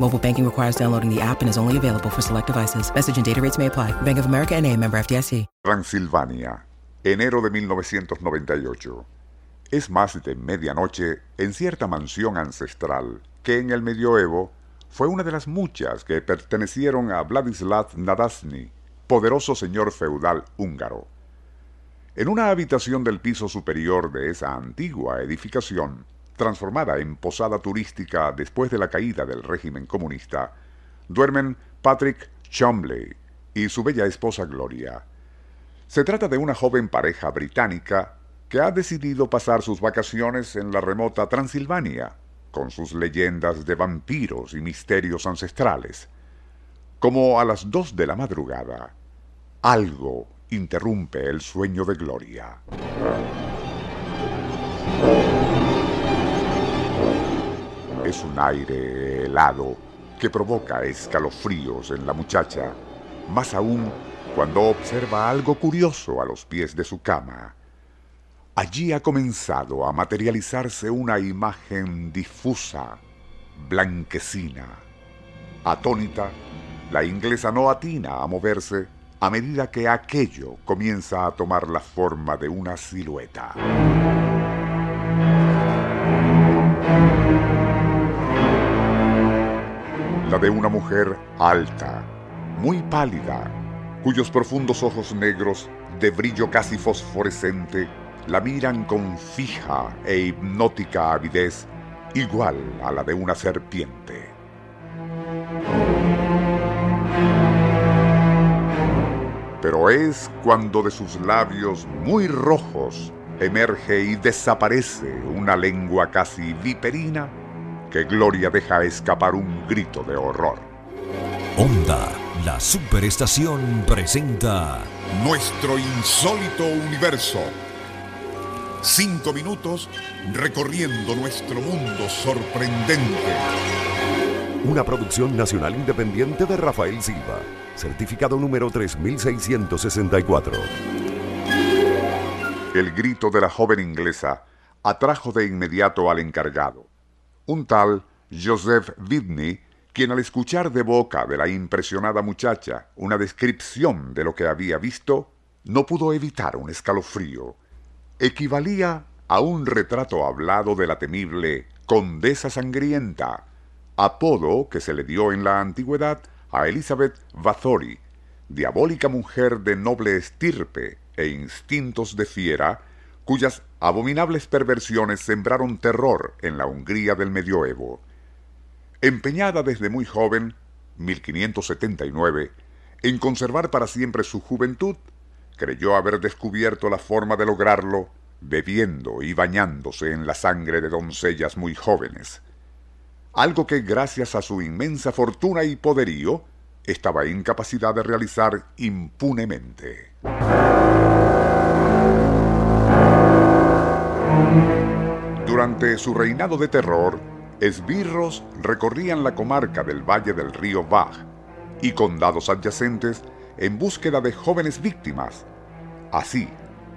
Mobile banking requires downloading the app and is only available for select devices. Message and data rates may apply. Bank of America and a member FDIC. Transilvania, enero de 1998. Es más de medianoche en cierta mansión ancestral que en el medioevo fue una de las muchas que pertenecieron a Vladislav Nadasny, poderoso señor feudal húngaro. En una habitación del piso superior de esa antigua edificación, transformada en posada turística después de la caída del régimen comunista, duermen Patrick Chomley y su bella esposa Gloria. Se trata de una joven pareja británica que ha decidido pasar sus vacaciones en la remota Transilvania, con sus leyendas de vampiros y misterios ancestrales. Como a las dos de la madrugada, algo interrumpe el sueño de Gloria. Es un aire helado que provoca escalofríos en la muchacha, más aún cuando observa algo curioso a los pies de su cama. Allí ha comenzado a materializarse una imagen difusa, blanquecina. Atónita, la inglesa no atina a moverse a medida que aquello comienza a tomar la forma de una silueta. De una mujer alta, muy pálida, cuyos profundos ojos negros, de brillo casi fosforescente, la miran con fija e hipnótica avidez, igual a la de una serpiente. Pero es cuando de sus labios muy rojos emerge y desaparece una lengua casi viperina que Gloria deja escapar un grito de horror. Onda, la superestación presenta Nuestro insólito universo. Cinco minutos recorriendo nuestro mundo sorprendente. una producción nacional independiente de Rafael Silva, certificado número 3664. El grito de la joven inglesa atrajo de inmediato al encargado, un tal Joseph Whitney, quien al escuchar de boca de la impresionada muchacha una descripción de lo que había visto, no pudo evitar un escalofrío. Equivalía a un retrato hablado de la temible Condesa Sangrienta, apodo que se le dio en la antigüedad a Elizabeth Bathory, diabólica mujer de noble estirpe e instintos de fiera, cuyas abominables perversiones sembraron terror en la Hungría del medioevo. Empeñada desde muy joven, 1579, en conservar para siempre su juventud, creyó haber descubierto la forma de lograrlo bebiendo y bañándose en la sangre de doncellas muy jóvenes. Algo que gracias a su inmensa fortuna y poderío estaba en capacidad de realizar impunemente. Durante su reinado de terror, esbirros recorrían la comarca del valle del río Bach y condados adyacentes en búsqueda de jóvenes víctimas. Así,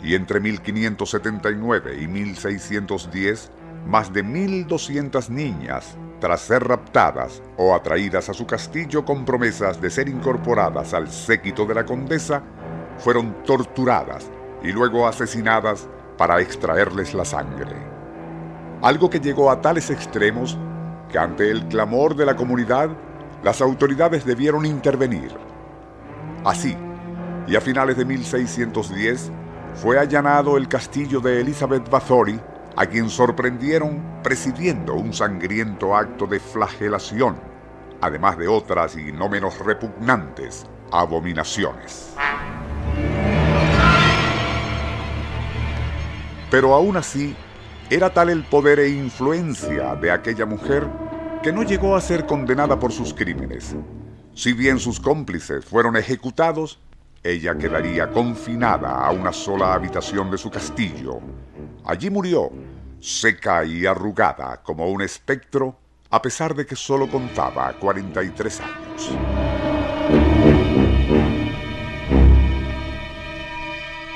y entre 1579 y 1610, más de 1.200 niñas, tras ser raptadas o atraídas a su castillo con promesas de ser incorporadas al séquito de la condesa, fueron torturadas y luego asesinadas para extraerles la sangre. Algo que llegó a tales extremos que ante el clamor de la comunidad, las autoridades debieron intervenir. Así, y a finales de 1610, fue allanado el castillo de Elizabeth Bathory, a quien sorprendieron presidiendo un sangriento acto de flagelación, además de otras y no menos repugnantes abominaciones. Pero aún así, era tal el poder e influencia de aquella mujer que no llegó a ser condenada por sus crímenes. Si bien sus cómplices fueron ejecutados, ella quedaría confinada a una sola habitación de su castillo. Allí murió, seca y arrugada como un espectro, a pesar de que solo contaba 43 años.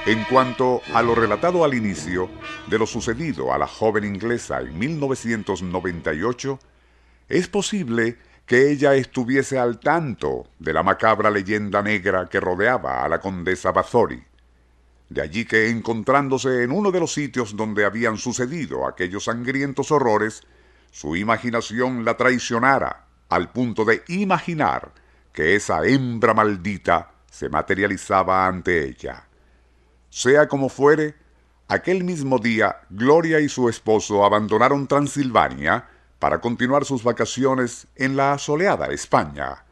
En cuanto a lo relatado al inicio de lo sucedido a la joven inglesa en 1998, es posible que ella estuviese al tanto de la macabra leyenda negra que rodeaba a la condesa Bathory. De allí que encontrándose en uno de los sitios donde habían sucedido aquellos sangrientos horrores, su imaginación la traicionara al punto de imaginar que esa hembra maldita se materializaba ante ella. Sea como fuere, aquel mismo día Gloria y su esposo abandonaron Transilvania para continuar sus vacaciones en la soleada España.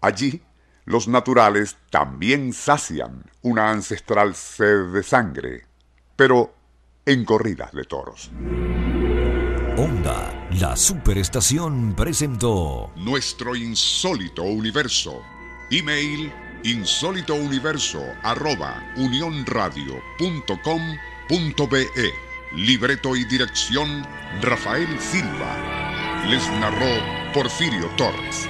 Allí, los naturales también sacian una ancestral sed de sangre, pero en corridas de toros. Onda, la superestación presentó Nuestro insólito universo. Email insólitouniverso arroba unionradio.com.be Libreto y dirección Rafael Silva. Les narró Porfirio Torres.